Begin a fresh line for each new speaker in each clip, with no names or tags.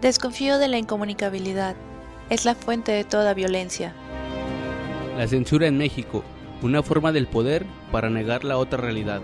Desconfío de la incomunicabilidad. Es la fuente de toda violencia.
La censura en México, una forma del poder para negar la otra realidad.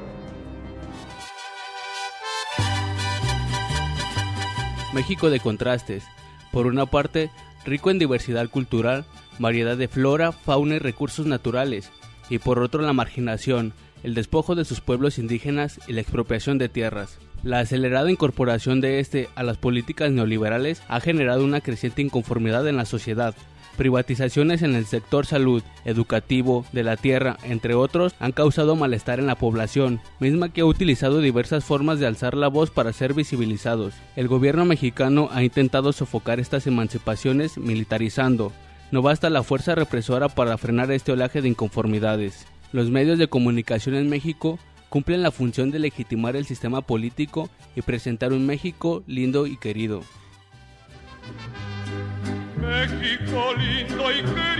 México de contrastes. Por una parte, rico en diversidad cultural, variedad de flora, fauna y recursos naturales, y por otro la marginación, el despojo de sus pueblos indígenas y la expropiación de tierras. La acelerada incorporación de este a las políticas neoliberales ha generado una creciente inconformidad en la sociedad. Privatizaciones en el sector salud, educativo, de la tierra, entre otros, han causado malestar en la población, misma que ha utilizado diversas formas de alzar la voz para ser visibilizados. El gobierno mexicano ha intentado sofocar estas emancipaciones militarizando. No basta la fuerza represora para frenar este olaje de inconformidades. Los medios de comunicación en México cumplen la función de legitimar el sistema político y presentar un México lindo y querido.
México lindo y querido.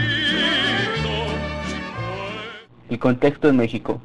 El contexto en México.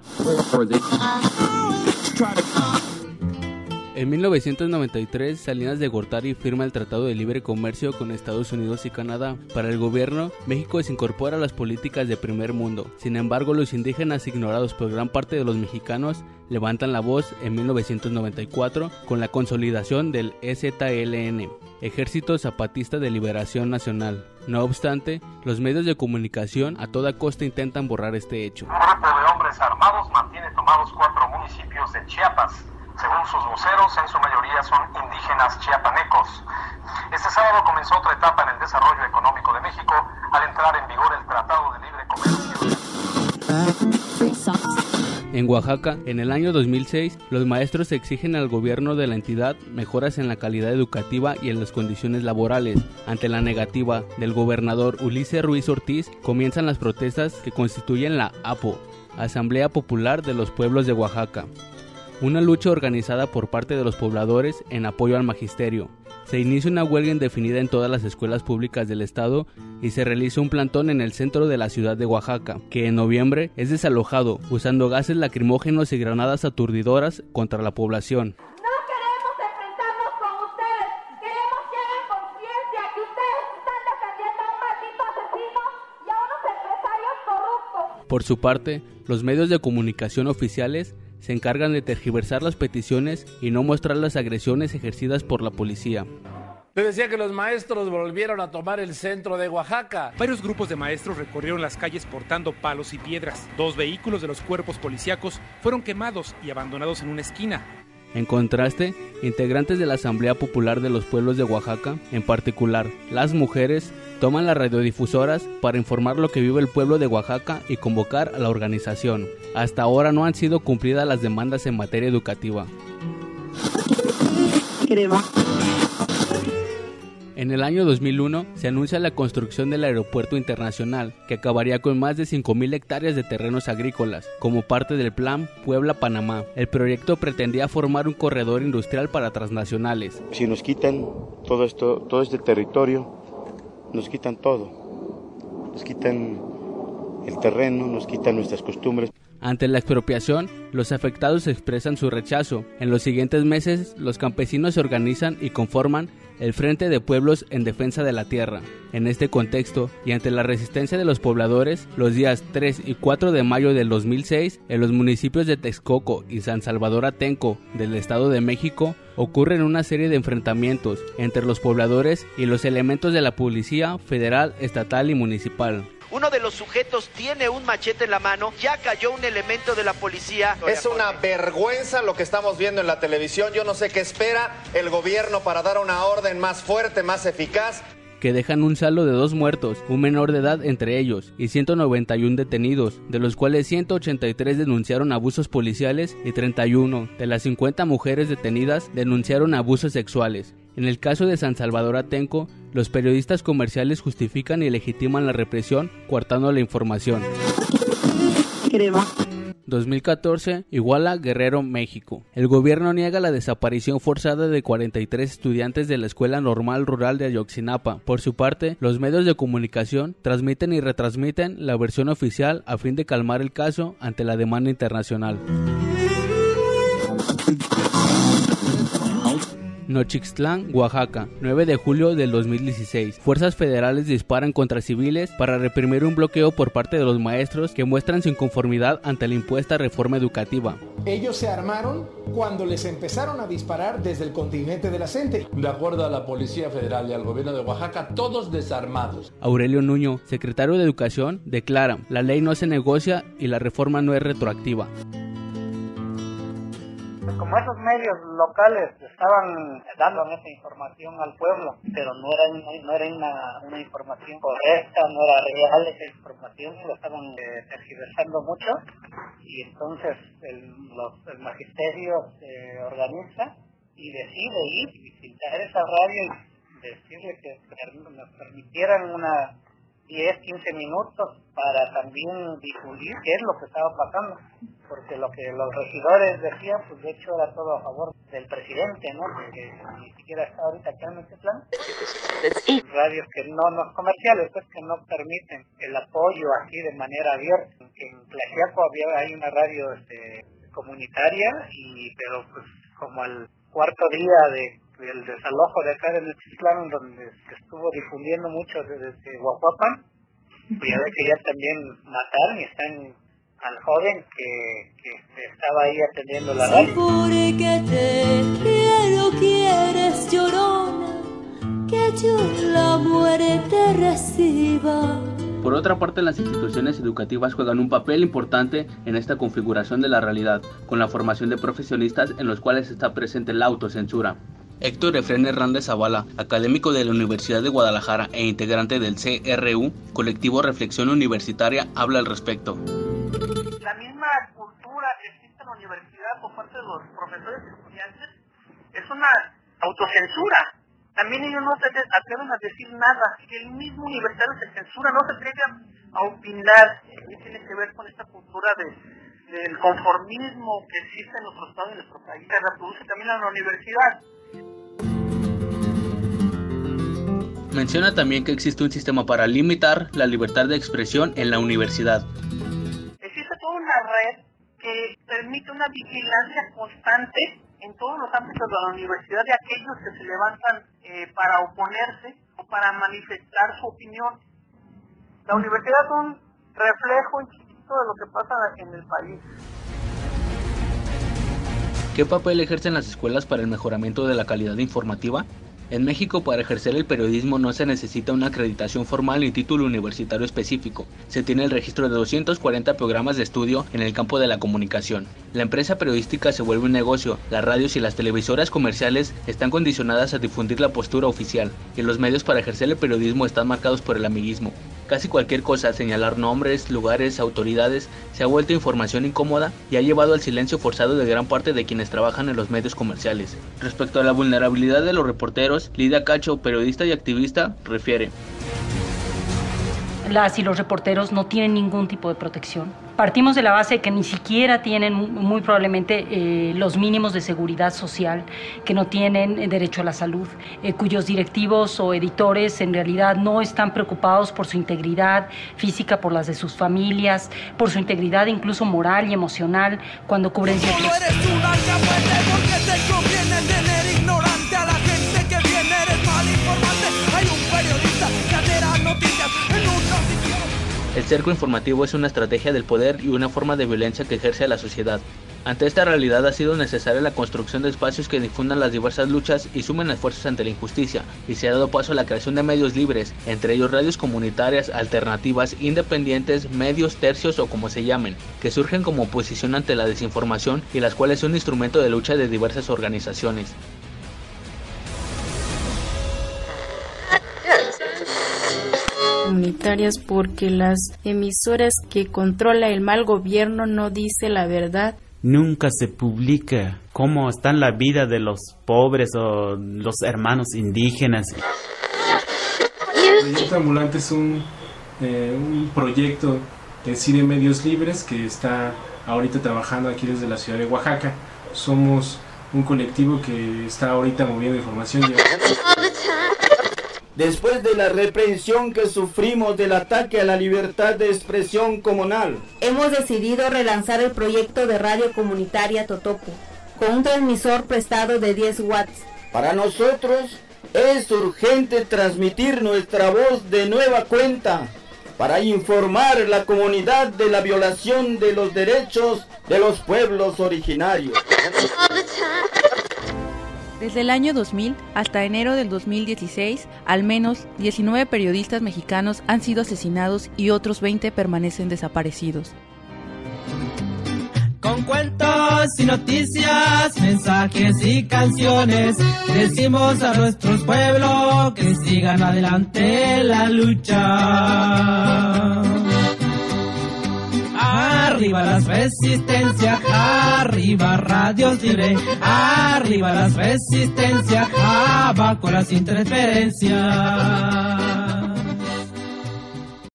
En 1993, Salinas de Gortari firma el Tratado de Libre Comercio con Estados Unidos y Canadá. Para el gobierno, México se incorpora a las políticas de primer mundo. Sin embargo, los indígenas ignorados por gran parte de los mexicanos levantan la voz en 1994 con la consolidación del EZLN, Ejército Zapatista de Liberación Nacional. No obstante, los medios de comunicación a toda costa intentan borrar este hecho.
Un grupo de hombres armados mantiene tomados cuatro municipios de Chiapas sus voceros, en su mayoría son indígenas chiapanecos. Este sábado comenzó otra etapa en el desarrollo económico de México al entrar en vigor el Tratado de Libre Comercio.
En Oaxaca, en el año 2006, los maestros exigen al gobierno de la entidad mejoras en la calidad educativa y en las condiciones laborales. Ante la negativa del gobernador Ulises Ruiz Ortiz, comienzan las protestas que constituyen la APO, Asamblea Popular de los Pueblos de Oaxaca una lucha organizada por parte de los pobladores en apoyo al magisterio. Se inicia una huelga indefinida en todas las escuelas públicas del estado y se realiza un plantón en el centro de la ciudad de Oaxaca, que en noviembre es desalojado usando gases lacrimógenos y granadas aturdidoras contra la población. Por su parte, los medios de comunicación oficiales se encargan de tergiversar las peticiones y no mostrar las agresiones ejercidas por la policía.
Le decía que los maestros volvieron a tomar el centro de Oaxaca.
Varios grupos de maestros recorrieron las calles portando palos y piedras. Dos vehículos de los cuerpos policíacos fueron quemados y abandonados en una esquina.
En contraste, integrantes de la Asamblea Popular de los Pueblos de Oaxaca, en particular las mujeres, toman las radiodifusoras para informar lo que vive el pueblo de Oaxaca y convocar a la organización. Hasta ahora no han sido cumplidas las demandas en materia educativa. En el año 2001 se anuncia la construcción del aeropuerto internacional, que acabaría con más de 5.000 hectáreas de terrenos agrícolas, como parte del plan Puebla-Panamá. El proyecto pretendía formar un corredor industrial para transnacionales.
Si nos quitan todo esto, todo este territorio, nos quitan todo. Nos quitan el terreno, nos quitan nuestras costumbres.
Ante la expropiación, los afectados expresan su rechazo. En los siguientes meses, los campesinos se organizan y conforman el Frente de Pueblos en Defensa de la Tierra. En este contexto, y ante la resistencia de los pobladores, los días 3 y 4 de mayo del 2006, en los municipios de Texcoco y San Salvador Atenco del Estado de México, ocurren una serie de enfrentamientos entre los pobladores y los elementos de la policía federal, estatal y municipal.
Uno de los sujetos tiene un machete en la mano, ya cayó un elemento de la policía.
Es una vergüenza lo que estamos viendo en la televisión. Yo no sé qué espera el gobierno para dar una orden más fuerte, más eficaz
que dejan un saldo de dos muertos, un menor de edad entre ellos, y 191 detenidos, de los cuales 183 denunciaron abusos policiales y 31 de las 50 mujeres detenidas denunciaron abusos sexuales. En el caso de San Salvador Atenco, los periodistas comerciales justifican y legitiman la represión coartando la información. 2014, Iguala, Guerrero, México. El gobierno niega la desaparición forzada de 43 estudiantes de la Escuela Normal Rural de Ayotzinapa. Por su parte, los medios de comunicación transmiten y retransmiten la versión oficial a fin de calmar el caso ante la demanda internacional. Nochixtlán, Oaxaca, 9 de julio del 2016. Fuerzas federales disparan contra civiles para reprimir un bloqueo por parte de los maestros que muestran su inconformidad ante la impuesta reforma educativa.
Ellos se armaron cuando les empezaron a disparar desde el continente de la CENTE.
De acuerdo a la Policía Federal y al gobierno de Oaxaca, todos desarmados.
Aurelio Nuño, secretario de Educación, declara, la ley no se negocia y la reforma no es retroactiva
como esos medios locales estaban dando esa información al pueblo, pero no era, no era una, una información correcta, no era real esa información, lo estaban eh, mucho. Y entonces el, el magisterio se organiza y decide ir y visitar esa radio y decirle que nos permitieran una 10, 15 minutos para también difundir qué es lo que estaba pasando porque lo que los regidores decían, pues de hecho era todo a favor del presidente, ¿no? Que, ni siquiera está ahorita acá en este plan. Radios que no, no comerciales, pues que no permiten el apoyo así de manera abierta. En Tlaxiaco había, hay una radio este, comunitaria, y pero pues como al cuarto día de del desalojo de acá de Netislán, donde se estuvo difundiendo mucho desde, desde Guapapan, pues ya ve que ya también mataron y están al joven que, que estaba ahí atendiendo la radio. Porque te quiero, quieres llorona,
que yo la muerte reciba. Por otra parte, las instituciones educativas juegan un papel importante en esta configuración de la realidad, con la formación de profesionistas en los cuales está presente la autocensura. Héctor Efren Hernández Zavala, académico de la Universidad de Guadalajara e integrante del CRU, colectivo Reflexión Universitaria, habla al respecto
la misma cultura que existe en la universidad por parte de los profesores y estudiantes es una autocensura. También ellos no se atreven a decir nada. El mismo universitario se censura, no se atreve a opinar. ¿Qué tiene que ver con esta cultura de, del conformismo que existe en nuestro estado y en nuestro país? Se reproduce también en la universidad.
Menciona también que existe un sistema para limitar la libertad de expresión en la universidad
red que permite una vigilancia constante en todos los ámbitos de la universidad de aquellos que se levantan eh, para oponerse o para manifestar su opinión. La universidad es un reflejo de lo que pasa en el país.
¿Qué papel ejercen las escuelas para el mejoramiento de la calidad informativa? En México, para ejercer el periodismo no se necesita una acreditación formal ni título universitario específico. Se tiene el registro de 240 programas de estudio en el campo de la comunicación. La empresa periodística se vuelve un negocio. Las radios y las televisoras comerciales están condicionadas a difundir la postura oficial, y los medios para ejercer el periodismo están marcados por el amiguismo. Casi cualquier cosa, señalar nombres, lugares, autoridades, se ha vuelto información incómoda y ha llevado al silencio forzado de gran parte de quienes trabajan en los medios comerciales. Respecto a la vulnerabilidad de los reporteros, Lidia Cacho, periodista y activista, refiere.
Las y los reporteros no tienen ningún tipo de protección partimos de la base de que ni siquiera tienen muy probablemente eh, los mínimos de seguridad social, que no tienen eh, derecho a la salud, eh, cuyos directivos o editores en realidad no están preocupados por su integridad física, por las de sus familias, por su integridad incluso moral y emocional cuando cubren ciertos... el cerco informativo es una estrategia del poder y una forma de violencia que ejerce a la sociedad. Ante esta realidad ha sido necesaria la construcción de espacios que difundan las diversas luchas y sumen esfuerzos ante la injusticia, y se ha dado paso a la creación de medios libres, entre ellos radios comunitarias, alternativas, independientes, medios tercios o como se llamen, que surgen como oposición ante la desinformación y las cuales son instrumento de lucha de diversas organizaciones.
Comunitarias porque las emisoras que controla el mal gobierno no dice la verdad.
Nunca se publica cómo está la vida de los pobres o los hermanos indígenas.
Proyecto Ambulante es un, eh, un proyecto de medios libres que está ahorita trabajando aquí desde la ciudad de Oaxaca. Somos un colectivo que está ahorita moviendo información.
Después de la reprensión que sufrimos del ataque a la libertad de expresión comunal.
Hemos decidido relanzar el proyecto de radio comunitaria Totopo, con un transmisor prestado de 10 watts
Para nosotros es urgente transmitir nuestra voz de nueva cuenta para informar a la comunidad de la violación de los derechos de los pueblos originarios.
Desde el año 2000 hasta enero del 2016, al menos 19 periodistas mexicanos han sido asesinados y otros 20 permanecen desaparecidos.
Con cuentos y noticias, mensajes y canciones, decimos a nuestros pueblos que sigan adelante la lucha. Arriba las resistencias, arriba radios libre, arriba las resistencias, abajo las interferencias.